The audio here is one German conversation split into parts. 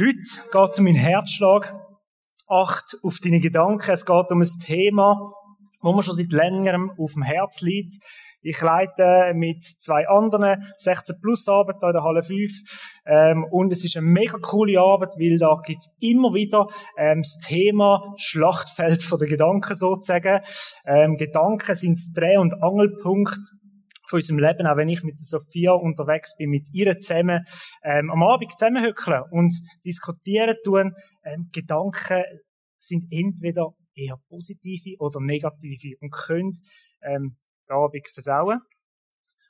Heute geht es um meinen Herzschlag. Acht auf deine Gedanken. Es geht um ein Thema, wo mir schon seit längerem auf dem Herz liegt. Ich leite mit zwei anderen 16 Plus Arbeit in der Halle 5. Ähm, und es ist eine mega coole Arbeit, weil da gibt's immer wieder ähm, das Thema Schlachtfeld den Gedanken sozusagen. Ähm, Gedanken sind das Dreh- und Angelpunkt von unserem Leben, auch wenn ich mit Sophia unterwegs bin, mit ihr zusammen ähm, am Abend zusammenhöckeln und diskutieren tun. Ähm, Gedanken sind entweder eher positive oder negative und können ähm, den Abend versauen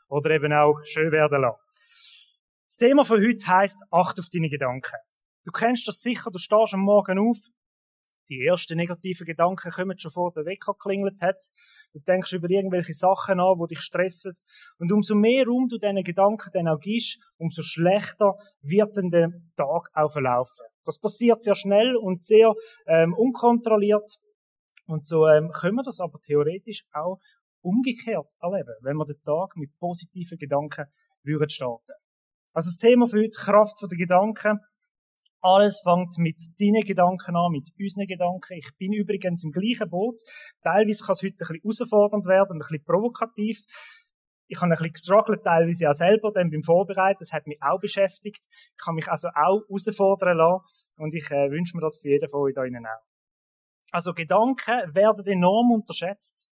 oder eben auch schön werden lassen. Das Thema von heute heisst, acht auf deine Gedanken. Du kennst das sicher, du stehst am Morgen auf, die ersten negativen Gedanken kommen schon vor der Wecker geklingelt hat. Du denkst über irgendwelche Sachen an, die dich stressen. Und umso mehr Raum du diesen Gedanken dann auch gibst, umso schlechter wird dann der Tag auch verlaufen. Das passiert sehr schnell und sehr ähm, unkontrolliert. Und so ähm, können wir das aber theoretisch auch umgekehrt erleben, wenn wir den Tag mit positiven Gedanken würden starten. Also das Thema für heute, Kraft der Gedanken. Alles fängt mit deinen Gedanken an, mit unseren Gedanken. Ich bin übrigens im gleichen Boot. Teilweise kann es heute ein bisschen herausfordernd werden, ein bisschen provokativ. Ich habe ein bisschen gestruggelt, teilweise auch selber, dann beim Vorbereiten. Das hat mich auch beschäftigt. Ich kann mich also auch herausfordern lassen. Und ich äh, wünsche mir das für jeden von euch da innen auch. Also Gedanken werden enorm unterschätzt.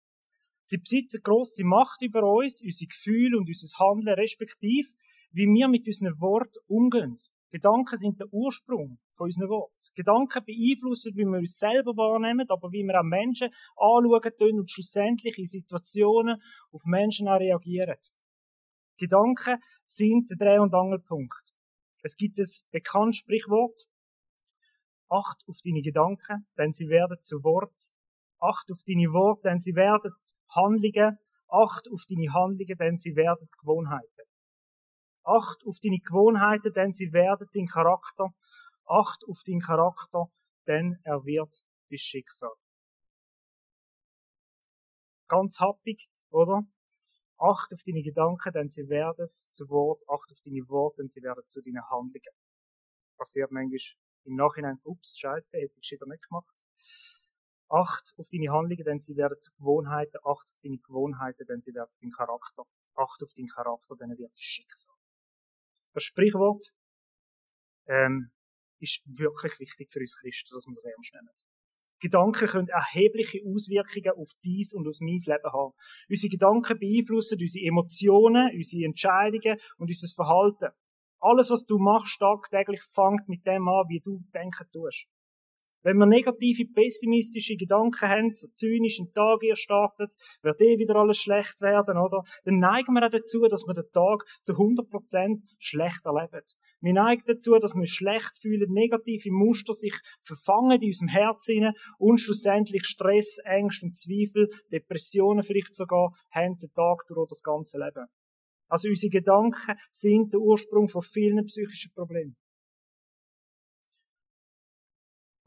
Sie besitzen grosse Macht über uns, unsere Gefühle und unser Handeln, respektive, wie wir mit unseren Worten umgehen. Gedanken sind der Ursprung von unseren Worten. Gedanken beeinflussen, wie wir uns selber wahrnehmen, aber wie wir auch Menschen anschauen und schlussendlich in Situationen auf Menschen auch reagieren. Gedanken sind der Dreh- und Angelpunkt. Es gibt ein bekanntes Sprichwort. Acht auf deine Gedanken, denn sie werden zu Wort. Acht auf deine Worte, denn sie werden Handlungen. Acht auf deine Handlungen, denn sie werden Gewohnheiten. Acht auf deine Gewohnheiten, denn sie werden dein Charakter. Acht auf deinen Charakter, denn er wird dein Schicksal. Ganz happig, oder? Acht auf deine Gedanken, denn sie werden zu Wort. Acht auf deine Worte, denn sie werden zu deinen Handlungen. Passiert manchmal im Nachhinein, ups, scheiße, hätte ich wieder nicht gemacht. Acht auf deine Handlungen, denn sie werden zu Gewohnheiten. Acht auf deine Gewohnheiten, denn sie werden dein Charakter. Acht auf deinen Charakter, denn er wird dein Schicksal. Das Sprichwort ähm, ist wirklich wichtig für uns Christen, dass wir das ernst nehmen. Gedanken können erhebliche Auswirkungen auf dies und auf mein Leben haben. Unsere Gedanken beeinflussen unsere Emotionen, unsere Entscheidungen und unser Verhalten. Alles, was du machst tagtäglich, fängt mit dem an, wie du denken tust. Wenn wir negative, pessimistische Gedanken haben, so zynisch einen Tag ihr startet, wird eh wieder alles schlecht werden, oder? Dann neigen wir auch dazu, dass wir den Tag zu 100% schlecht erleben. Wir neigen dazu, dass wir schlecht fühlen, negative Muster sich verfangen in unserem Herzen und schlussendlich Stress, Ängste und Zweifel, Depressionen vielleicht sogar, haben den Tag durch das ganze Leben. Also unsere Gedanken sind der Ursprung von vielen psychischen Problemen.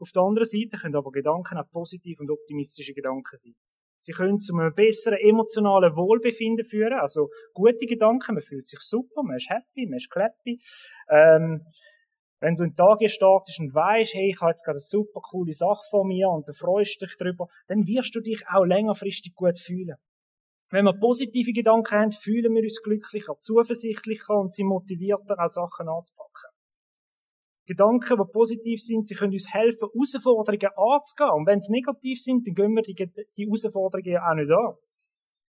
Auf der anderen Seite können aber Gedanken auch positive und optimistische Gedanken sein. Sie können zu einem besseren emotionalen Wohlbefinden führen, also gute Gedanken, man fühlt sich super, man ist happy, man ist clappy. Ähm, wenn du einen Tag startest und weißt, hey, ich habe jetzt gerade eine super coole Sache vor mir und du freust dich darüber, dann wirst du dich auch längerfristig gut fühlen. Wenn wir positive Gedanken haben, fühlen wir uns glücklicher, zuversichtlicher und sind motivierter, auch Sachen anzupacken. Gedanken, die positiv sind, sie können uns helfen, Herausforderungen anzugehen. Und wenn sie negativ sind, dann gehen wir die, die Herausforderungen auch nicht an.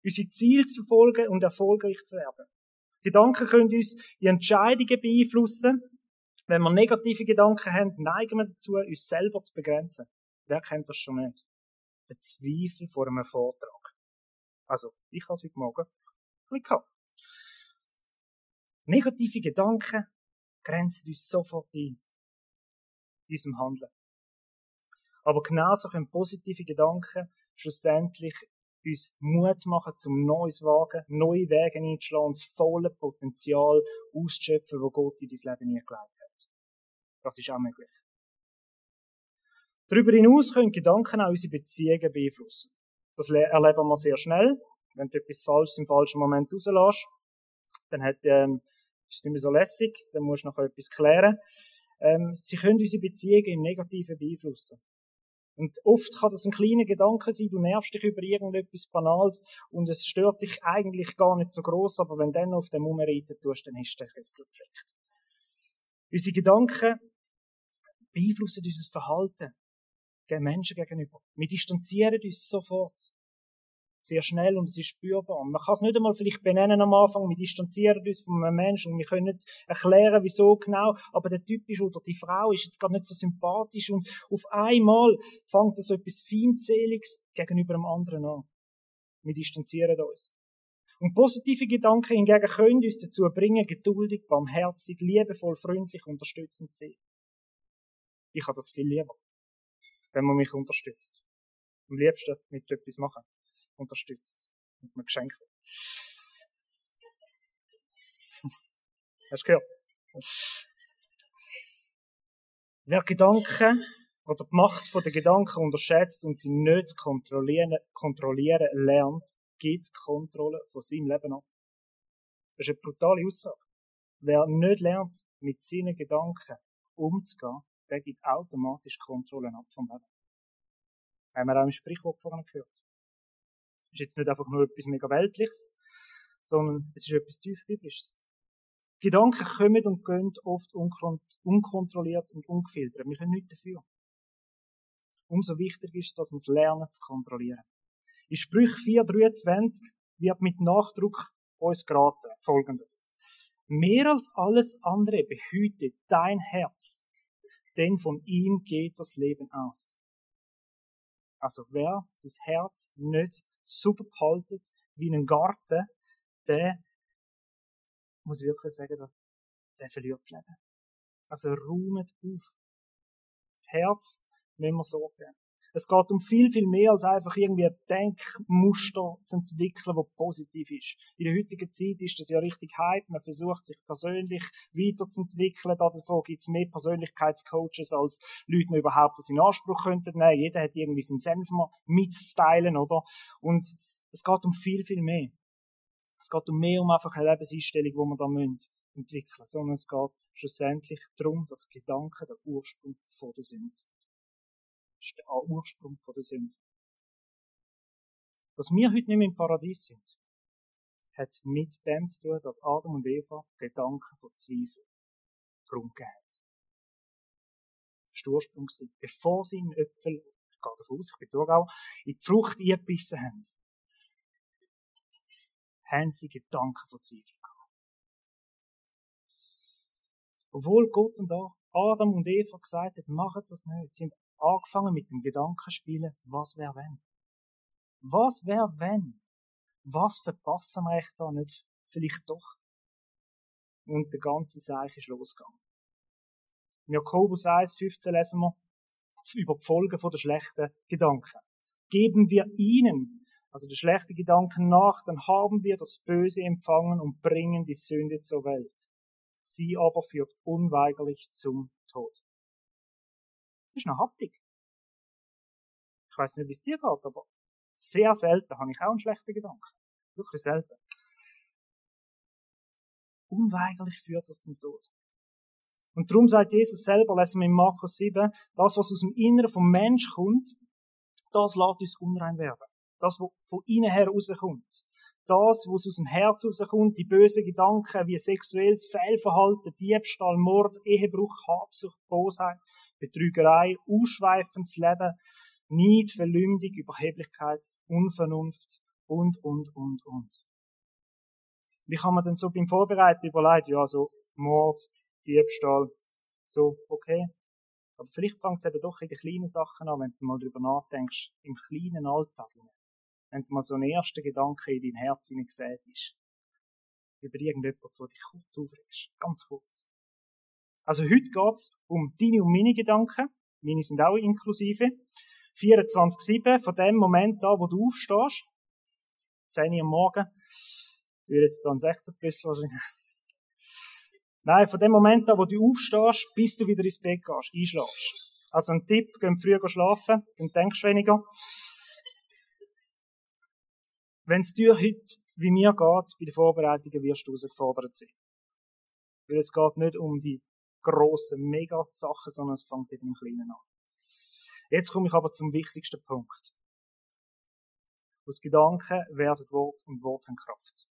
Unsere Ziele zu verfolgen und erfolgreich zu werden. Gedanken können uns in Entscheidungen beeinflussen. Wenn wir negative Gedanken haben, neigen wir dazu, uns selber zu begrenzen. Wer kennt das schon nicht? Der Zweifel vor einem Vortrag. Also, ich habe es heute Morgen ein gehabt. Negative Gedanken grenzen uns sofort ein in unserem Handeln. Aber genauso können positive Gedanken schlussendlich uns Mut machen zum Neues wagen, neue Wege einzuschlagen das volle Potenzial auszuschöpfen, das Gott in dein Leben eingelegt hat. Das ist auch möglich. Darüber hinaus können Gedanken auch unsere Beziehungen beeinflussen. Das erleben wir sehr schnell. Wenn du etwas Falsches im falschen Moment rauslässt, dann hat, ähm, ist es nicht mehr so lässig, dann musst du noch etwas klären. Ähm, sie können unsere Beziehungen im Negativen beeinflussen. Und oft kann das ein kleiner Gedanke sein, du nervst dich über irgendetwas Banales und es stört dich eigentlich gar nicht so groß, aber wenn du dann auf dem rumreiten tust, dann hast du den Kessel gefleckt. Unsere Gedanken beeinflussen unser Verhalten gegen Menschen gegenüber. Wir distanzieren uns sofort. Sehr schnell und es ist spürbar. Man kann es nicht einmal vielleicht benennen am Anfang, wir distanzieren uns von einem Menschen und wir können nicht erklären, wieso genau, aber der Typ ist oder die Frau ist jetzt gar nicht so sympathisch und auf einmal fängt so etwas Feindseliges gegenüber einem anderen an. Wir distanzieren uns. Und positive Gedanken hingegen können uns dazu bringen, geduldig, barmherzig, liebevoll, freundlich, unterstützend zu sein. Ich habe das viel lieber, wenn man mich unterstützt. Am liebsten mit etwas machen. Unterstützt. Mit einem Geschenk. Hast du gehört? Wer Gedanken oder die Macht der Gedanken unterschätzt und sie nicht kontrollieren, kontrollieren lernt, gibt Kontrolle von seinem Leben ab. Das ist eine brutale Aussage. Wer nicht lernt, mit seinen Gedanken umzugehen, der gibt automatisch Kontrollen ab vom Leben. Haben wir auch im Sprichwort vorhin gehört. Ist jetzt nicht einfach nur etwas mega Weltliches, sondern es ist etwas tiefbiblisches. Gedanken kommen und gehen oft unkontrolliert und ungefiltert. Wir können nichts dafür. Umso wichtiger ist dass wir es lernen zu kontrollieren. In Sprüch 4,23 wird mit Nachdruck uns geraten folgendes. Mehr als alles andere behüte dein Herz, denn von ihm geht das Leben aus. Also wer sein Herz nicht super behaltet wie ein Garten, der, muss ich wirklich sagen, der, der verliert das Leben. Also räumet auf. Das Herz müssen wir sorgen. Es geht um viel, viel mehr als einfach irgendwie ein Denkmuster zu entwickeln, das positiv ist. In der heutigen Zeit ist das ja richtig Hype. Man versucht sich persönlich weiterzuentwickeln. Davon gibt es mehr Persönlichkeitscoaches als Leute, überhaupt das in Anspruch könnten nehmen. Jeder hat irgendwie seinen Senf mitzuteilen, oder? Und es geht um viel, viel mehr. Es geht um mehr um einfach eine Lebenseinstellung, die wir da müssen entwickeln, sondern es geht schlussendlich darum, dass Gedanken der Ursprung von der sind. Ist der Ursprung der Sünde. Dass wir heute nicht mehr im Paradies sind, hat mit dem zu tun, dass Adam und Eva Gedanken von Zweifel Grund haben. Das war der Ursprung. Bevor sie in Äpfel, ich gehe davon aus, ich bin Thurgau, in die Frucht eingebissen haben, haben sie Gedanken von Zweifel gehabt. Obwohl Gott und Adam und Eva gesagt haben, macht das nicht, sind angefangen mit dem Gedankenspielen, was wäre wenn? Was wäre wenn? Was verpassen wir echt da nicht? Vielleicht doch. Und der ganze Seich ist losgegangen. In Jakobus 1, 15 lesen wir über die Folgen der schlechten Gedanken. Geben wir ihnen, also die schlechten Gedanken nach, dann haben wir das Böse empfangen und bringen die Sünde zur Welt. Sie aber führt unweigerlich zum Tod. Ist eine Haptik. Ich weiß nicht, wie es dir geht, aber sehr selten habe ich auch einen schlechten Gedanken. Wirklich selten. Unweigerlich führt das zum Tod. Und darum sagt Jesus selber, lesen wir in Markus 7, das, was aus dem Inneren vom Mensch kommt, das lässt uns unrein werden. Das, was von innen her rauskommt. Das, was aus dem Herz rauskommt, die bösen Gedanken wie sexuelles Fehlverhalten, Diebstahl, Mord, Ehebruch, Habsucht, Bosheit, Betrügerei, ausschweifendes Leben, Neid, Verleumdung, Überheblichkeit, Unvernunft und, und, und, und. Wie kann man denn so beim Vorbereiten überlegen, ja, so Mord, Diebstahl, so, okay. Aber vielleicht fängt es eben doch in den kleinen Sachen an, wenn du mal drüber nachdenkst, im kleinen Alltag. Wenn du mal so einen ersten Gedanke in dein Herz hineingesät ist. Über irgendjemanden, der dich kurz aufregst. Ganz kurz. Also heute geht's um deine und meine Gedanken. Meine sind auch inklusive. 24-7, von dem Moment an, wo du aufstehst, 10 Uhr am Morgen, will jetzt dann 16 plus wahrscheinlich. Nein, von dem Moment an, wo du aufstehst, bis du wieder ins Bett gehst, einschlafst. Also ein Tipp, geh früher schlafen, dann denkst du weniger. Wenn es dir heute wie mir geht, bei den Vorbereitungen wirst du herausgefordert sein. Weil es geht nicht um die grossen Mega-Sachen, sondern es fängt eben im Kleinen an. Jetzt komme ich aber zum wichtigsten Punkt. Aus Gedanken werden Wort und Wort haben Kraft.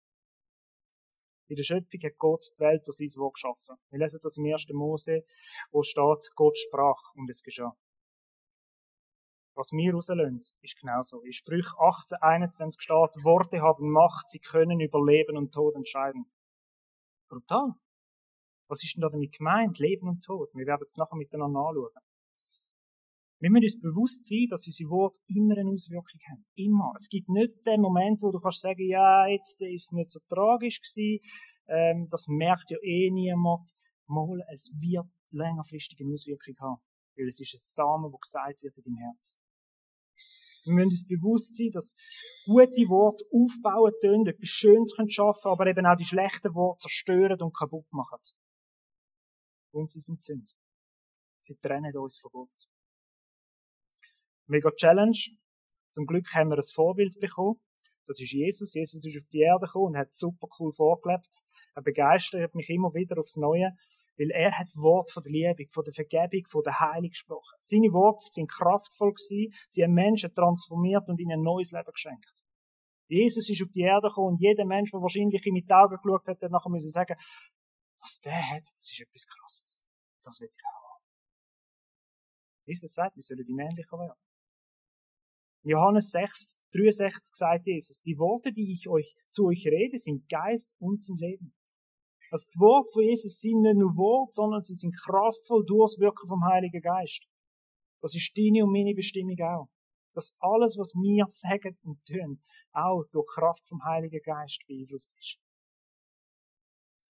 In der Schöpfung hat Gott die Welt durch sein Wort geschaffen. Wir lesen das im 1. Mose, wo steht, Gott sprach und es geschah. Was wir rauslösen, ist genauso. In Sprüch 18, 21 steht, Worte haben Macht, sie können über Leben und Tod entscheiden. Brutal. Was ist denn da damit gemeint? Leben und Tod. Wir werden es nachher miteinander anschauen. Wir müssen uns bewusst sein, dass unsere Worte immer eine Auswirkung haben. Immer. Es gibt nicht den Moment, wo du kannst sagen, ja, jetzt ist es nicht so tragisch gewesen, ähm, das merkt ja eh niemand. Mal, es wird längerfristige Auswirkung haben. Weil es ist ein Samen, der gesagt wird in deinem Herzen. Wir müssen uns bewusst sein, dass gute Worte aufbauen können, etwas Schönes können schaffen, aber eben auch die schlechten Worte zerstören und kaputt machen. Und sie sind Sünde. Sie trennen uns von Gott. Mega Challenge. Zum Glück haben wir ein Vorbild bekommen. Das ist Jesus. Jesus ist auf die Erde gekommen und hat super cool vorgelebt. Er begeistert mich immer wieder aufs Neue, weil er hat Wort von der Liebe, von der Vergebung, von der Heilung gesprochen. Seine Worte sind kraftvoll gewesen. Sie haben Menschen transformiert und ihnen ein neues Leben geschenkt. Jesus ist auf die Erde gekommen und jeder Mensch, der wahrscheinlich mit den Augen geschaut hat, hat nachher müssen sagen, was der hat, das ist etwas Krasses. Das will ich haben. Jesus sagt, wir sollen ihm ähnlicher werden. Johannes 6, 63 sagt Jesus, die Worte, die ich euch, zu euch rede, sind Geist und sind Leben. Das also Wort von Jesus sind nicht nur Wort, sondern sie sind kraftvoll durchs Wirken vom Heiligen Geist. Das ist deine und meine Bestimmung auch. Dass alles, was wir sagen und tun, auch durch Kraft vom Heiligen Geist beeinflusst ist.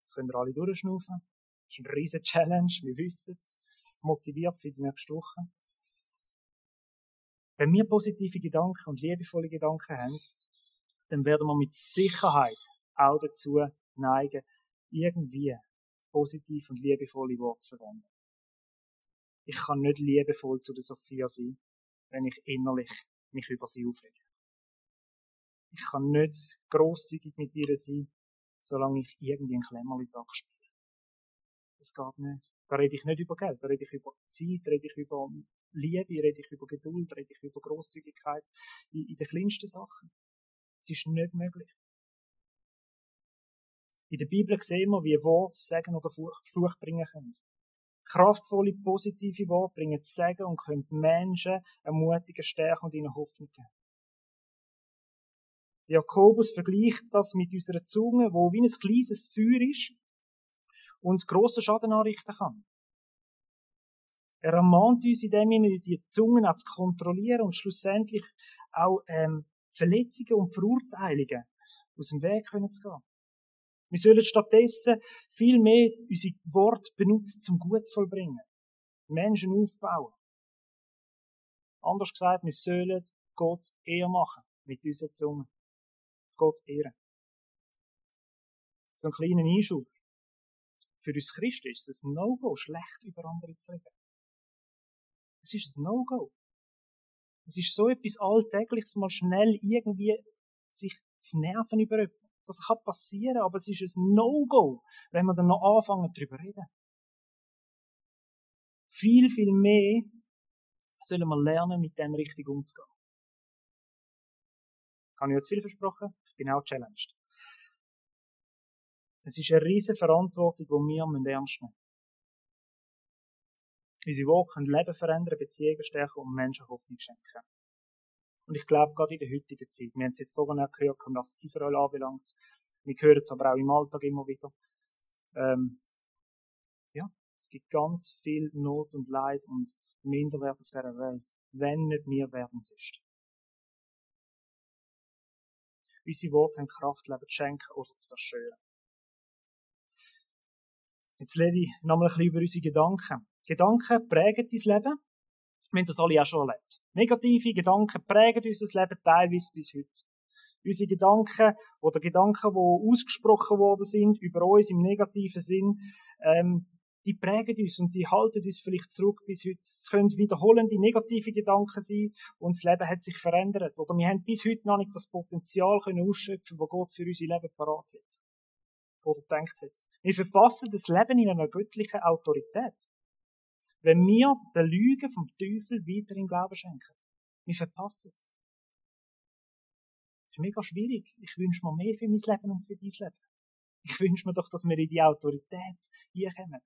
Jetzt können wir alle durchschnaufen. Das ist eine riesige Challenge, wir wissen es. Motiviert für die nächste Woche. Wenn wir positive Gedanken und liebevolle Gedanken haben, dann werden wir mit Sicherheit auch dazu neigen, irgendwie positiv und liebevolle Worte verwenden. Ich kann nicht liebevoll zu der Sophia sein, wenn ich innerlich mich über sie aufrege. Ich kann nicht grosszügig mit ihr sein, solange ich irgendwie einen Klemmerli-Sack spiele. Das geht nicht. Da rede ich nicht über Geld, da rede ich über Zeit, rede ich über Liebe, rede ich über Geduld, rede ich über Großzügigkeit in, in den kleinsten Sachen. Es ist nicht möglich. In der Bibel sehen wir, wie Worte Segen oder Fluch bringen können. Kraftvolle, positive Worte bringen Segen und können Menschen ermutigen, stärken und ihnen Hoffnung geben. Jakobus vergleicht das mit unserer Zunge, wo wie ein kleines Feuer ist und grossen Schaden anrichten kann. Er ermahnt uns in dem Sinne, die Zungen auch zu kontrollieren und schlussendlich auch ähm, Verletzungen und Verurteilungen aus dem Weg können zu gehen. Wir sollen stattdessen viel mehr unsere Worte benutzen, zum Gut zu vollbringen. Menschen aufbauen. Anders gesagt, wir sollen Gott eher machen mit unseren Zungen. Gott ehren. So ein kleiner Einschub. Für uns Christen ist es ein No-Go, schlecht über andere zu reden. Es ist ein No-Go. Es ist so etwas Alltägliches, mal schnell irgendwie sich zu nerven über etwas. Das kann passieren, aber es ist ein No-Go, wenn wir dann noch anfangen, darüber reden. Viel, viel mehr sollen wir lernen, mit dem richtig umzugehen. Habe ich jetzt viel versprochen? Ich bin auch challenged. Es ist eine riesige Verantwortung, die wir ernst nehmen Unsere Worte können Leben verändern, Beziehungen stärken und Menschen Hoffnung schenken. Und ich glaube, gerade in der heutigen Zeit, wir haben es jetzt vorhin auch gehört, was Israel anbelangt, wir hören es aber auch im Alltag immer wieder, ähm, ja, es gibt ganz viel Not und Leid und Minderwert auf dieser Welt, wenn nicht wir werden sonst. Unsere Worte haben Kraft, Leben zu schenken oder zu zerstören. Jetzt rede ich nochmal ein bisschen über unsere Gedanken. Gedanken prägen dein Leben. Wir haben das alle auch schon erlebt. Negative Gedanken prägen unser Leben teilweise bis heute. Unsere Gedanken oder Gedanken, die ausgesprochen worden sind über uns im negativen Sinn, ähm, die prägen uns und die halten uns vielleicht zurück bis heute. Es können wiederholende negative Gedanken sein und das Leben hat sich verändert. Oder wir haben bis heute noch nicht das Potenzial können ausschöpfen, das Gott für unser Leben parat hat. oder gedacht hat. Wir verpassen das Leben in einer göttlichen Autorität. Wenn wir den Lügen vom Teufel weiter im Glauben schenken. Wir verpassen es. Das ist mega schwierig. Ich wünsche mir mehr für mein Leben und für dein Leben. Ich wünsche mir doch, dass wir in die Autorität hier kommen.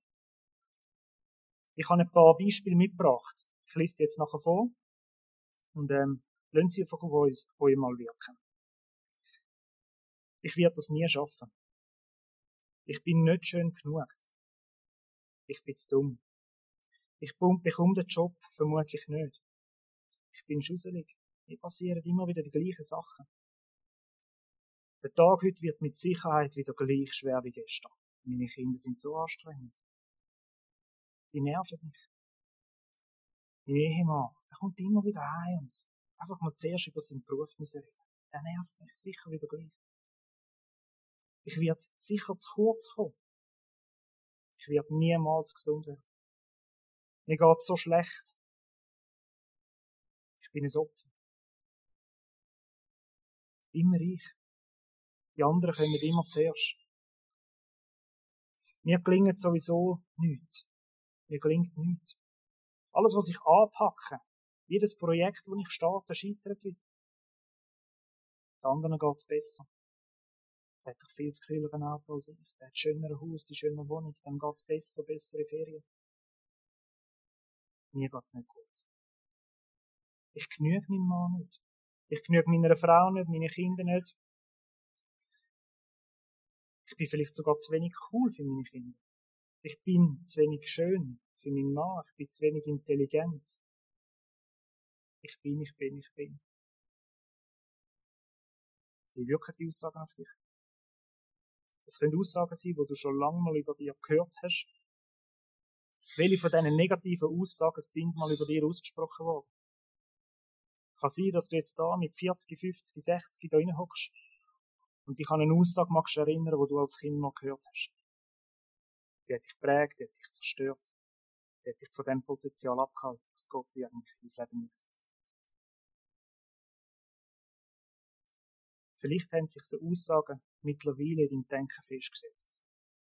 Ich habe ein paar Beispiele mitgebracht. Ich lese die jetzt nachher vor. Und ähm, lassen Sie einfach auf uns, euch mal wirken. Ich werde das nie schaffen. Ich bin nicht schön genug. Ich bin zu dumm. Ich bekomme den Job vermutlich nicht. Ich bin schusselig. Mir passieren immer wieder die gleichen Sachen. Der Tag heute wird mit Sicherheit wieder gleich schwer wie gestern. Meine Kinder sind so anstrengend. Die nerven mich. Mein Ehemann, der kommt immer wieder heim und einfach mal zuerst über seinen Beruf müssen reden. Der nervt mich sicher wieder gleich. Ich werde sicher zu kurz kommen. Ich werde niemals gesund werden. Mir geht's so schlecht. Ich bin ein Opfer. Immer ich. Die anderen kommen immer zuerst. Mir gelingt sowieso nichts. Mir gelingt nichts. Alles, was ich anpacke, jedes Projekt, das ich starte, scheitert wieder. Den anderen geht's besser. Der hat doch viel zu kühleren Auto als ich. Der hat schönere Haus, die schönere Wohnung. Dem geht's besser, bessere Ferien. Mir geht's nicht gut. Ich genüge meinem Mann nicht. Ich genüge meiner Frau nicht, meinen Kindern nicht. Ich bin vielleicht sogar zu wenig cool für meine Kinder. Ich bin zu wenig schön für meinen Mann. Ich bin zu wenig intelligent. Ich bin, ich bin, ich bin. Wie wirken die Aussagen auf dich? Das können Aussagen sein, die du schon lange mal über dir gehört hast. Welche von diesen negativen Aussagen sind mal über dir ausgesprochen worden? Kann sein, dass du jetzt da mit 40, 50, 60 da hockst und dich an eine Aussage magst erinnern, die du als Kind mal gehört hast. Die hat dich prägt, die hat dich zerstört, die hat dich von dem Potenzial abgehalten, was Gott dir eigentlich in dein Leben eingesetzt hat. Vielleicht haben sich so Aussagen mittlerweile in deinem Denken festgesetzt.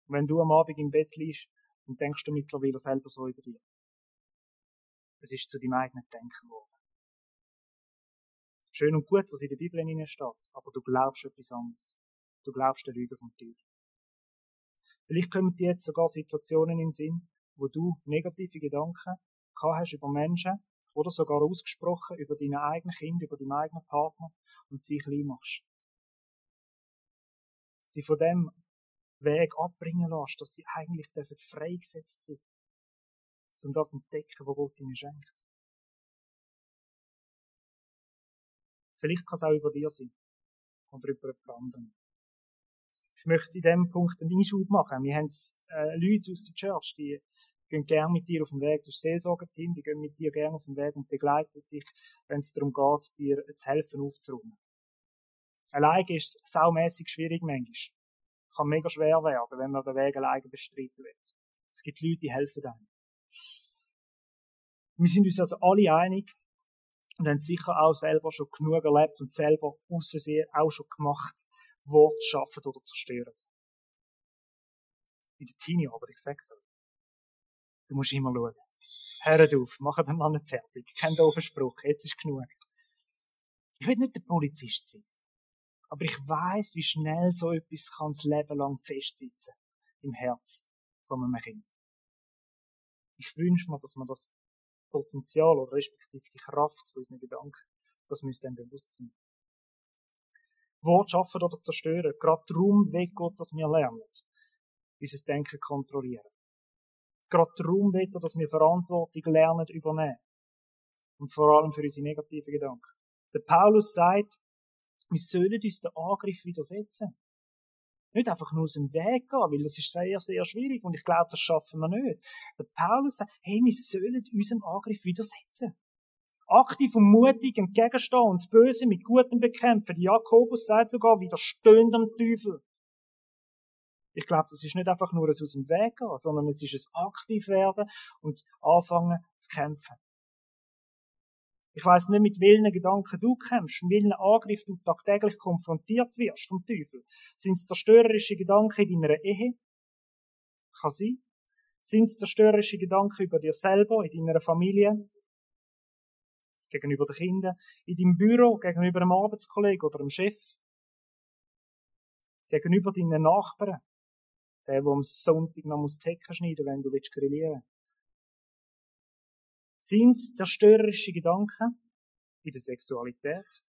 Und wenn du am Abend im Bett liegst, dann denkst du mittlerweile selber so über dir. Es ist zu deinem eigenen Denken geworden. Schön und gut, was in der Bibel steht, aber du glaubst etwas anderes. Du glaubst der Lüge vom Teufel. Vielleicht kommen dir jetzt sogar Situationen in den Sinn, wo du negative Gedanken gehabt hast über Menschen oder sogar ausgesprochen über deine eigenen Kinder, über deinen eigenen Partner und sie klein machst sie von dem Weg abbringen lässt, dass sie eigentlich dürfen freigesetzt sind, um das zu entdecken, was Gott ihnen schenkt. Vielleicht kann es auch über dir sein. Oder über jemand anderen. Ich möchte in diesem Punkt einen Einschub machen. Wir haben äh, Leute aus der Church, die gehen gerne mit dir auf den Weg. Du bist Seelsorgerteam, die gehen mit dir gerne auf den Weg und begleiten dich, wenn es darum geht, dir zu helfen aufzuräumen. Alleine ist es saumässig schwierig manchmal. Kann mega schwer werden, wenn man den Weg alleine bestreiten wird. Es gibt Leute, die helfen einem. Wir sind uns also alle einig und haben sicher auch selber schon genug erlebt und selber aus Versehen auch schon gemacht, Wort schaffen oder zerstören. In der Teenie-Arbeit, ich sag's euch. Du musst immer schauen. Hört auf, mach den Mann nicht fertig. Kein doofen Spruch, jetzt ist genug. Ich will nicht der Polizist sein. Aber ich weiß, wie schnell so etwas kann das Leben lang festsitzen. Im Herz von einem Kind. Ich wünsche mir, dass man das Potenzial oder respektive die Kraft von unseren Gedanken, das müsste dann bewusst sein. Wort schaffen oder zerstören. Gerade darum will Gott, dass wir lernen. Unser Denken kontrollieren. Gerade darum will er, dass wir Verantwortung lernen übernehmen. Und vor allem für unsere negativen Gedanken. Der Paulus sagt, wir sollen uns den Angriff widersetzen. Nicht einfach nur aus dem Weg gehen, weil das ist sehr, sehr schwierig und ich glaube, das schaffen wir nicht. Der Paulus sagt, hey, wir sollen unserem Angriff widersetzen. Aktiv und mutig entgegenstehen und das Böse mit Gutem bekämpfen. Jakobus sagt sogar, widerstehen am Teufel. Ich glaube, das ist nicht einfach nur ein aus dem Weg gehen, sondern es ist ein aktiv werden und anfangen zu kämpfen. Ich weiß nicht, mit welchen Gedanken du kämpfst, mit welchen Angriff du tagtäglich konfrontiert wirst vom Teufel. Sind es zerstörerische Gedanken in deiner Ehe? Kann sein. Sind es zerstörerische Gedanken über dir selber, in deiner Familie, gegenüber den Kindern, in deinem Büro, gegenüber einem Arbeitskollegen oder einem Chef, gegenüber deinen Nachbarn, der, der am Sonntag noch muss Hecken schneiden wenn du willst grillieren Sind es zerstörerische Gedanken in der Sexualität?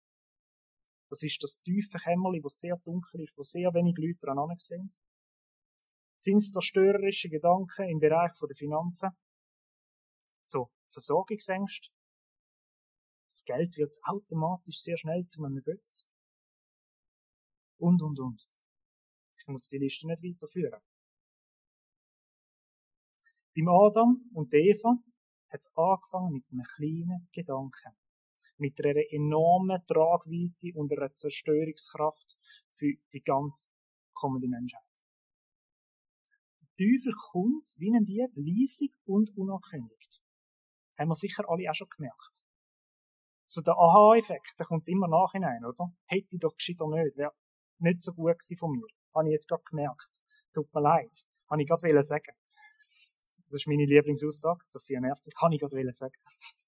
Das ist das tiefe Kämmerli, das sehr dunkel ist, wo sehr wenig Leute dran sind. Sind es zerstörerische Gedanken im Bereich der Finanzen? So, Versorgungsängste. Das Geld wird automatisch sehr schnell zu einem Götz. Und, und, und. Ich muss die Liste nicht weiterführen. Beim Adam und Eva hat es angefangen mit einem kleinen Gedanken. Mit einer enormen Tragweite und einer Zerstörungskraft für die ganz kommende Menschheit. Der Teufel kommt wie ein Dieb, leislich und unangekündigt. Haben wir sicher alle auch schon gemerkt. So der Aha-Effekt, der kommt immer nachhinein, oder? Hätte ich doch gescheiter nicht, wäre nicht so gut gewesen von mir. Habe ich jetzt gerade gemerkt. Tut mir leid. Habe ich gerade sagen. Das ist meine Lieblingsaussage, Sophia nervt sich. Habe ich gerade sagen.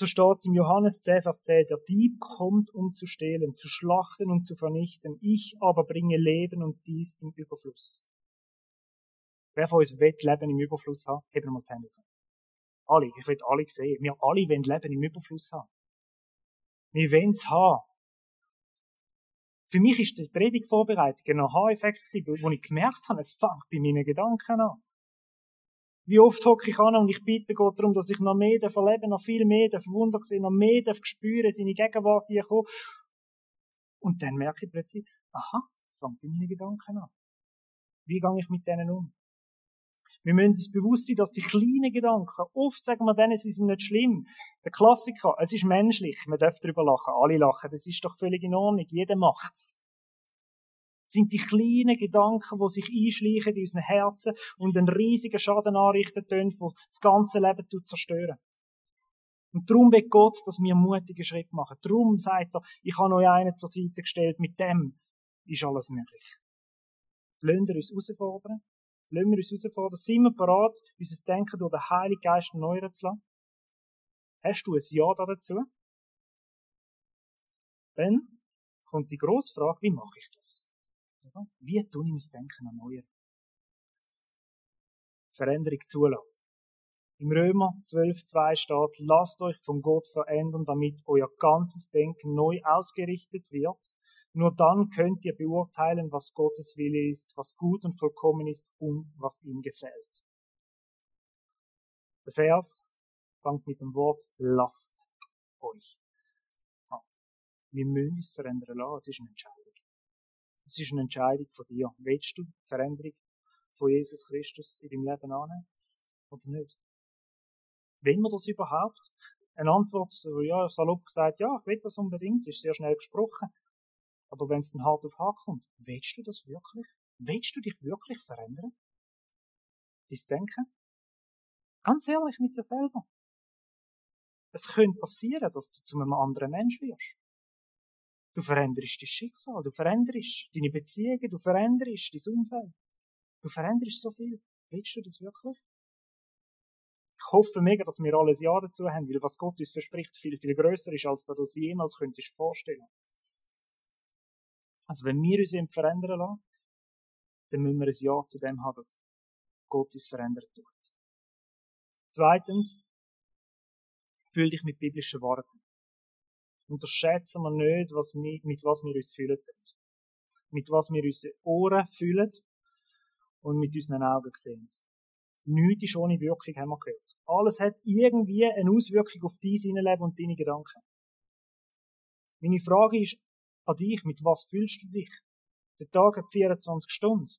So steht es im Johannes 10, Vers 10, der Dieb kommt, um zu stehlen, zu schlachten und zu vernichten. Ich aber bringe Leben und dies im Überfluss. Wer von uns will Leben im Überfluss haben? Heben wir mal die Hände auf. Alle. Ich will alle sehen. Wir alle wollen Leben im Überfluss haben. Wir wollen es haben. Für mich ist die Predigtvorbereitung ein Aha-Effekt wo ich gemerkt habe, es fängt bei meinen Gedanken an. Wie oft hocke ich an und ich bitte Gott darum, dass ich noch mehr erleben noch viel mehr Wunder sehen, noch mehr spüren, seine Gegenwart hier kommen. Und dann merke ich plötzlich, aha, es fängt bei meinen Gedanken an. Wie gehe ich mit denen um? Wir müssen uns bewusst sein, dass die kleinen Gedanken, oft sagen wir denen, sie sind nicht schlimm. Der Klassiker, es ist menschlich, man darf darüber lachen, alle lachen, das ist doch völlig in Ordnung, jeder macht's. sind die kleinen Gedanken, die sich einschleichen in unseren Herzen und einen riesigen Schaden anrichten können, der das ganze Leben zerstören. Und darum will Gott, dass wir einen mutigen Schritt machen. Darum sagt er, ich habe euch einen zur Seite gestellt, mit dem ist alles möglich. Lasst uns herausfordern, Lassen wir uns herausfordern. Sind wir bereit, unser Denken durch den Heiligen Geist erneuern zu lassen? Hast du ein Ja dazu? Dann kommt die grosse Frage, wie mache ich das? Wie tue ich mein Denken erneuern? Veränderung zulassen. Im Römer 12,2 steht, lasst euch von Gott verändern, damit euer ganzes Denken neu ausgerichtet wird nur dann könnt ihr beurteilen, was Gottes Wille ist, was gut und vollkommen ist und was ihm gefällt. Der Vers fängt mit dem Wort lasst euch. Wir müssen uns verändern lassen. Es ist eine Entscheidung. Es ist eine Entscheidung von dir. Willst du Veränderung von Jesus Christus in deinem Leben annehmen? Oder nicht? Wenn wir das überhaupt? Eine Antwort, ja, salopp gesagt, ja, ich will das unbedingt, ist sehr schnell gesprochen. Aber wenn es dann hart auf hart kommt, willst du das wirklich? Willst du dich wirklich verändern? Dein Denken? Ganz ehrlich mit dir selber. Es könnte passieren, dass du zu einem anderen Mensch wirst. Du veränderst dein Schicksal, du veränderst deine Beziehungen, du veränderst dein Umfeld. Du veränderst so viel. Willst du das wirklich? Ich hoffe mega, dass wir alles Ja dazu haben, weil was Gott uns verspricht, viel, viel größer ist, als du das jemals könntest vorstellen. Also wenn wir uns verändern lassen, dann müssen wir ein Ja zu dem haben, dass Gott uns verändert tut. Zweitens, fühl dich mit biblischen Worten. Unterschätzen wir nicht, was wir, mit was wir uns fühlen. Mit was wir unsere Ohren fühlen und mit unseren Augen sehen. Nichts ist ohne Wirkung, haben wir gehört. Alles hat irgendwie eine Auswirkung auf dein Innenleben und deine Gedanken. Meine Frage ist, an dich, mit was fühlst du dich? Der Tag hat 24 Stunden.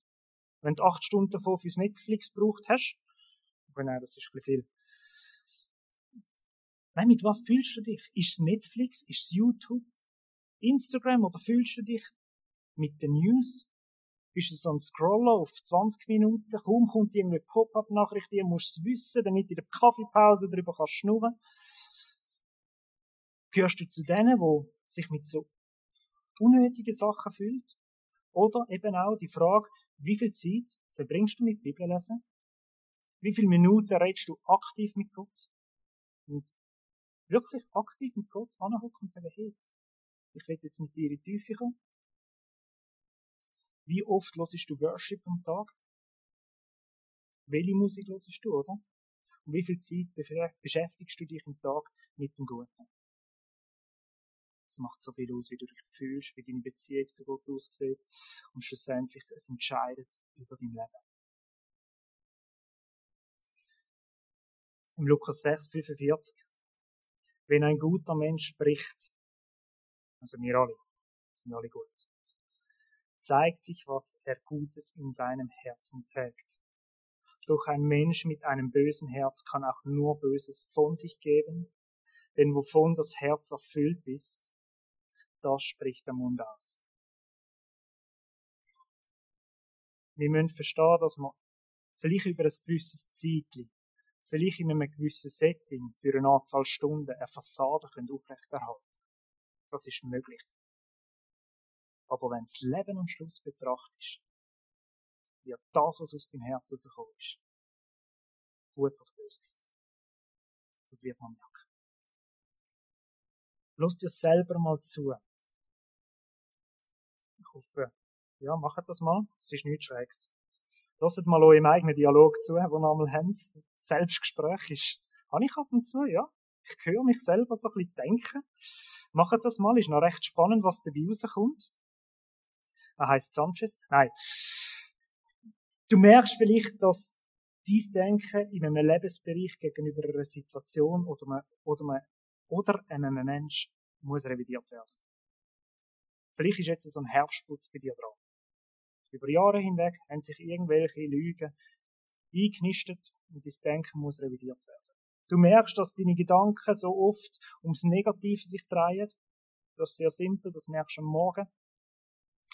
Wenn du 8 Stunden davon fürs Netflix gebraucht hast, aber nein, das ist ein bisschen viel. Nein, mit was fühlst du dich? Ist es Netflix? Ist es YouTube? Instagram? Oder fühlst du dich mit den News? bist du so ein Scroller auf 20 Minuten, kaum kommt irgendwie Pop-up-Nachricht, ihr musst es wissen, damit du in der Kaffeepause darüber kannst schnurren. Gehörst du zu denen, die sich mit so unnötigen Sachen fühlt? Oder eben auch die Frage, wie viel Zeit verbringst du mit Bibellesen? Wie viele Minuten redest du aktiv mit Gott? Und wirklich aktiv mit Gott anhocken und sagen, hey, ich will jetzt mit dir in die Tiefe kommen. Wie oft hörst du Worship am Tag? Welche Musik hörst du, oder? Und wie viel Zeit beschäftigst du dich am Tag mit dem Guten? Es macht so viel aus, wie du dich fühlst, wie deine Beziehung zu Gott aussieht und schlussendlich es entscheidet über dein Leben. Im Lukas 6, 45. Wenn ein guter Mensch spricht, also wir alle, sind alle gut, zeigt sich, was er Gutes in seinem Herzen trägt. Doch ein Mensch mit einem bösen Herz kann auch nur Böses von sich geben, denn wovon das Herz erfüllt ist, das spricht der Mund aus. Wir müssen verstehen, dass man vielleicht über ein gewisses Zeitchen, vielleicht in einem gewissen Setting für eine Anzahl Stunden eine Fassade aufrechterhalten können. Das ist möglich. Aber wenn das Leben am Schluss betrachtest, wird das, was aus dem Herzen rausgekommen ist, gut oder böse Das wird man merken. Lass dir selber mal zu. Hoffe, ja, macht das mal. Es ist nichts Schräges. Lasst mal eurem eigenen Dialog zu, den ihr einmal habt. Selbstgespräch ist, habe ich ab und zu, ja. Ich höre mich selber so ein bisschen denken. Macht das mal, ist noch recht spannend, was dabei rauskommt. Er heißt Sanchez. Nein. Du merkst vielleicht, dass dies Denken in einem Lebensbereich gegenüber einer Situation oder einem, oder einem, oder einem Mensch muss revidiert werden. Vielleicht ist jetzt so ein Herbstputz bei dir dran. Über Jahre hinweg haben sich irgendwelche Lügen eingenistet und dein Denken muss revidiert werden. Du merkst, dass deine Gedanken so oft ums Negative sich drehen. Das ist sehr simpel, das merkst du am Morgen.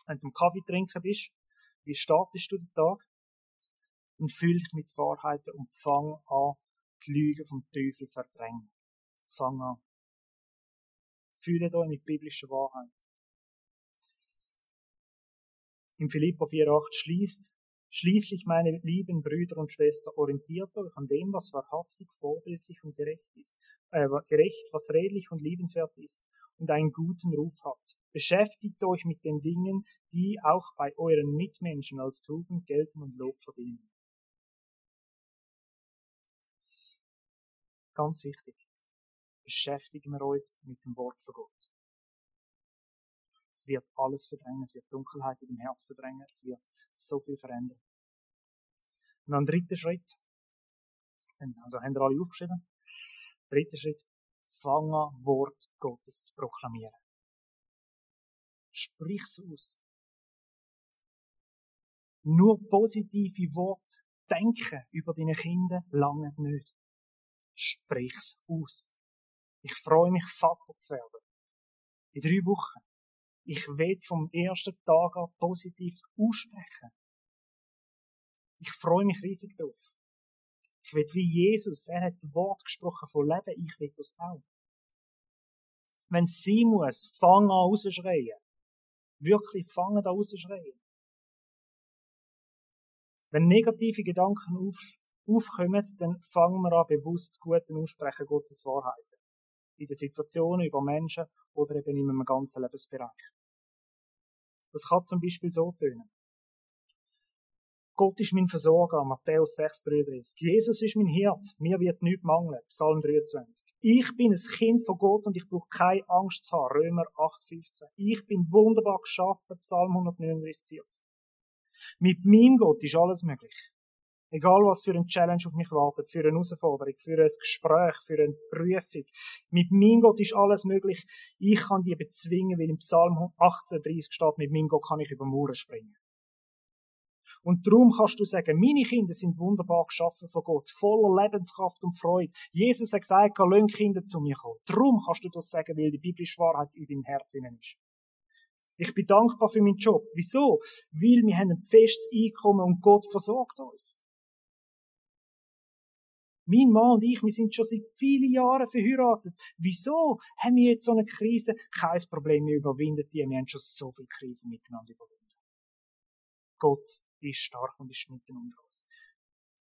Wenn du einen Kaffee trinken bist, wie startest du den Tag? Dann fühl dich mit Wahrheiten und fang an, die Lügen vom Teufel verdrängen. Fang an. Fühle dich mit biblischer Wahrheit. Im Philippa 4,8 schließt, schließlich meine lieben Brüder und Schwestern, orientiert euch an dem, was wahrhaftig, vorbildlich und gerecht ist, äh, gerecht, was redlich und liebenswert ist und einen guten Ruf hat. Beschäftigt euch mit den Dingen, die auch bei euren Mitmenschen als Tugend gelten und Lob verdienen. Ganz wichtig. Beschäftigen wir uns mit dem Wort von Gott. Es wird alles verdrängen, es wird Dunkelheit in dem Herz verdrängen, es wird so viel verändern. Und dann dritter Schritt, also haben wir alle aufgeschrieben, dritter Schritt, fang an, Wort Gottes zu proklamieren. Sprich's aus. Nur positive Worte denken über deine Kinder lange nicht. Sprich's aus. Ich freue mich, Vater zu werden. In drei Wochen. Ich will vom ersten Tag an positiv aussprechen. Ich freue mich riesig drauf. Ich will wie Jesus, er hat Wort gesprochen von Leben, ich will das auch. Wenn es sein muss, fang an rausschreien. Wirklich fangen an rausschreien. Wenn negative Gedanken auf, aufkommen, dann fangen wir an, bewusst zu guten Aussprechen Gottes Wahrheiten. In den Situationen, über Menschen oder eben in einem ganzen Lebensbereich. Das kann zum Beispiel so tönen. Gott ist mein Versorger, Matthäus 6,33. Jesus ist mein Hirt, mir wird nichts mangeln, Psalm 23. Ich bin ein Kind von Gott und ich brauche keine Angst zu haben, Römer 8,15. Ich bin wunderbar geschaffen, Psalm 139,14. Mit meinem Gott ist alles möglich. Egal was für ein Challenge auf mich wartet, für eine Herausforderung, für ein Gespräch, für eine Prüfung. Mit meinem Gott ist alles möglich. Ich kann die bezwingen, weil im Psalm 18,30 steht, mit meinem Gott kann ich über Mauern springen. Und darum kannst du sagen, meine Kinder sind wunderbar geschaffen von Gott, voller Lebenskraft und Freude. Jesus hat gesagt, lass Kinder zu mir kommen. Darum kannst du das sagen, weil die biblische Wahrheit in deinem Herzen ist. Ich bin dankbar für meinen Job. Wieso? Weil wir haben ein festes Einkommen und Gott versorgt uns. Mein Mann und ich, wir sind schon seit vielen Jahren verheiratet. Wieso haben wir jetzt so eine Krise? Kein Problem, wir überwinden die. Wir haben schon so viele Krisen miteinander überwunden. Gott ist stark und ist mitten unter uns.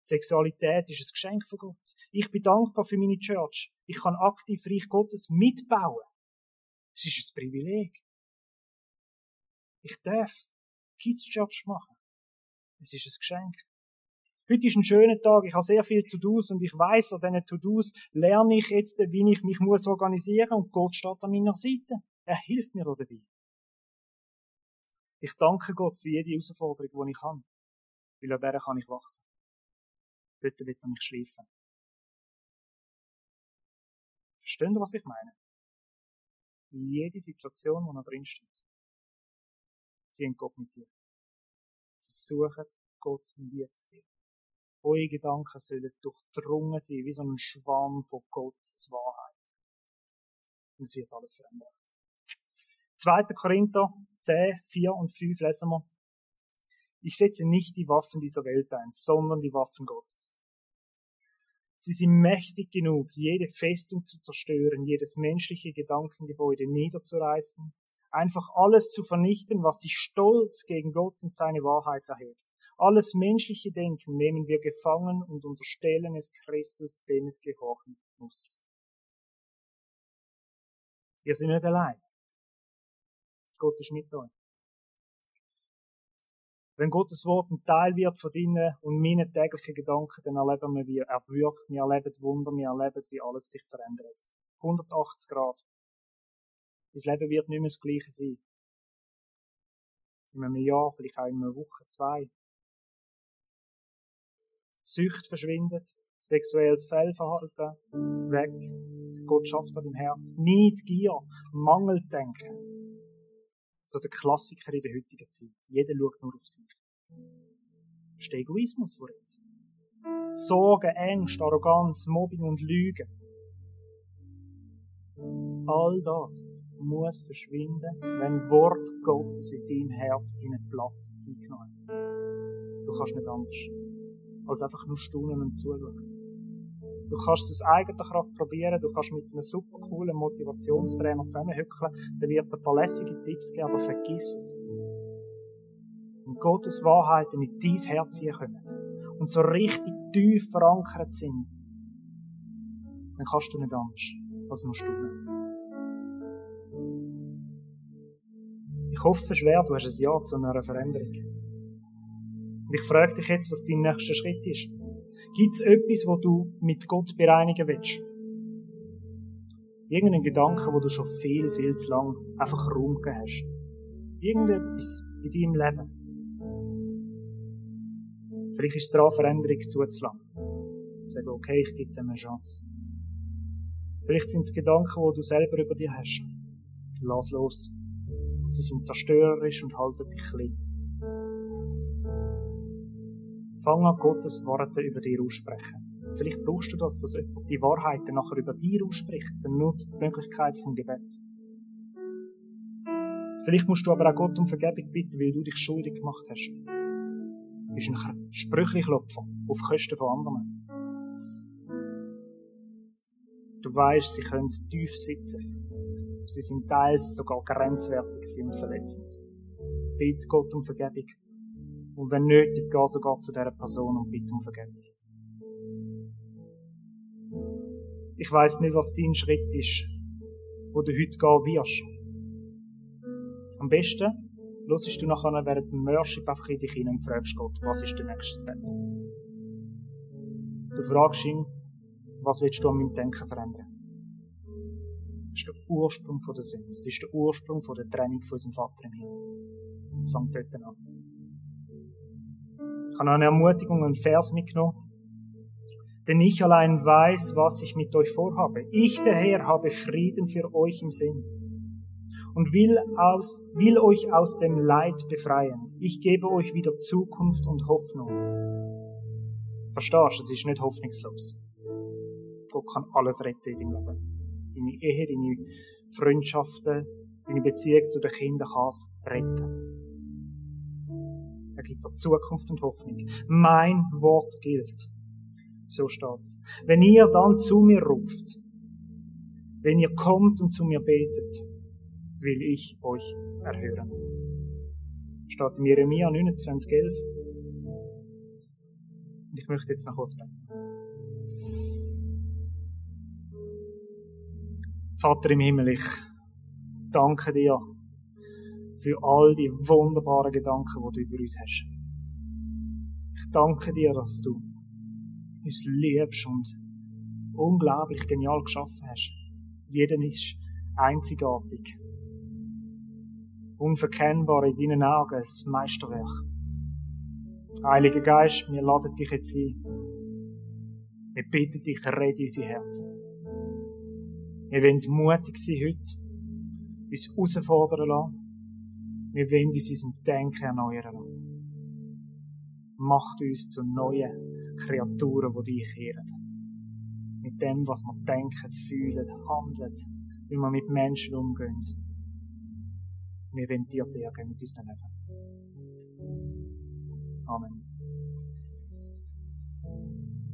Sexualität ist ein Geschenk von Gott. Ich bin dankbar für meine Church. Ich kann aktiv Reich Gottes mitbauen. Es ist ein Privileg. Ich darf Kids Church machen. Es ist ein Geschenk. Heute ist ein schöner Tag. Ich habe sehr viel To-Dos und ich weiß, an diesen To-Dos lerne ich jetzt, wie ich mich muss organisieren und Gott steht an meiner Seite. Er hilft mir dabei. Ich danke Gott für jede Herausforderung, die ich habe. Weil an der kann ich wachsen. Dort wird er mich schleifen. Verstehen Sie, was ich meine? In jede Situation, wo er drinsteht. Ziehen Gott mit dir. Versuchen, Gott in dir zu ziehen. Eure Gedanken sollen durchdrungen sein, wie so ein Schwamm von Gottes Wahrheit. Und es wird alles verändern. 2. Korinther 10, 4 und 5 lesen wir. Ich setze nicht die Waffen dieser Welt ein, sondern die Waffen Gottes. Sie sind mächtig genug, jede Festung zu zerstören, jedes menschliche Gedankengebäude niederzureißen, einfach alles zu vernichten, was sich stolz gegen Gott und seine Wahrheit erhebt. Alles menschliche Denken nehmen wir gefangen und unterstellen es Christus, dem es gehorchen muss. Wir sind nicht allein. Gott ist mit euch. Wenn Gottes Wort ein Teil wird von deinen und meinen täglichen Gedanken, dann erleben wir, wie er wirkt, wir erleben Wunder, wir erleben, wie alles sich verändert. 180 Grad. Das Leben wird nicht mehr das gleiche sein. In einem Jahr, vielleicht auch in einer Woche, zwei. Sucht verschwindet, sexuelles Fehlverhalten weg. Gott schafft an dem Herz. Neid, Gier, Mangeldenken. So der Klassiker in der heutigen Zeit. Jeder schaut nur auf sich. Das ist der Egoismus, redet. Sorgen, Ängste, Arroganz, Mobbing und Lügen. All das muss verschwinden, wenn Wort Gottes in deinem Herz in einen Platz eingenommen hat. Du kannst nicht anders als einfach nur staunen und zuschauen. Du kannst es aus eigener Kraft probieren, du kannst mit einem super coolen Motivationstrainer zusammenhückeln, der wird ein paar lässige Tipps geben, aber vergiss es. Wenn Gottes Wahrheiten in dein Herz hier kommen und so richtig tief verankert sind, dann kannst du nicht anders als nur staunen. Ich hoffe schwer, du hast ein Ja zu einer Veränderung. Und ich frage dich jetzt, was dein nächster Schritt ist. Gibt es etwas, wo du mit Gott bereinigen willst? Irgendeinen Gedanken, wo du schon viel, viel zu lang einfach Raum gegeben hast. Irgendetwas in deinem Leben. Vielleicht ist es daran, Veränderung zuzulassen. Sagen, okay, ich gebe dem eine Chance. Vielleicht sind es Gedanken, die du selber über dir hast. Lass los. Sie sind zerstörerisch und halten dich klein. Fang an, Gottes Worte über dir aussprechen. Vielleicht brauchst du das, dass jemand die Wahrheiten nachher über dir ausspricht. Dann nutzt die Möglichkeit vom Gebet. Vielleicht musst du aber auch Gott um Vergebung bitten, weil du dich schuldig gemacht hast. Du bist ein Sprüchlichklopfer auf Kosten von anderen. Du weißt, sie können tief sitzen. Sie sind teils sogar grenzwertig und verletzend. Bitte Gott um Vergebung. Und wenn nötig, geh sogar zu dieser Person und bitte um Vergebung. Ich weiß nicht, was dein Schritt ist, wo du heute gehen wirst. Am besten hörst du nachher während dem Worship einfach in dich hinein und fragst Gott, was ist der nächste Step? Du fragst ihn, was willst du an meinem Denken verändern? Das ist der Ursprung der Sünde. Das ist der Ursprung der Trennung von unserem Vater im Himmel. Das fängt dort an. Ich habe eine Ermutigung und Vers mitgenommen. Denn ich allein weiß, was ich mit euch vorhabe. Ich, der Herr, habe Frieden für euch im Sinn und will, aus, will euch aus dem Leid befreien. Ich gebe euch wieder Zukunft und Hoffnung. Verstehst du, es ist nicht hoffnungslos. Gott kann alles retten in deinem Leben. Deine Ehe, deine Freundschaften, Deine Beziehung zu den Kindern kann es retten. Gibt dir Zukunft und Hoffnung. Mein Wort gilt. So steht's. Wenn ihr dann zu mir ruft, wenn ihr kommt und zu mir betet, will ich euch erhören. Steht in Jeremia 29,11. Und ich möchte jetzt noch kurz beten. Vater im Himmel, ich danke dir für all die wunderbaren Gedanken, die du über uns hast. Ich danke dir, dass du uns liebst und unglaublich genial geschaffen hast. Jeder ist einzigartig. Unverkennbar in deinen Augen, ein Meisterwerk. Heiliger Geist, wir laden dich jetzt ein. Wir bitten dich, rede unsere Herzen. Wir wollen mutig sein heute, uns herausfordern lassen. Wir wollen uns unserem Denken erneuern lassen. Macht uns zu neuen Kreaturen, die dich ehren. Mit dem, was wir denken, fühlen, handeln, wie wir mit Menschen umgehen. Wir wollen dir dienen mit unserem Leben. Amen.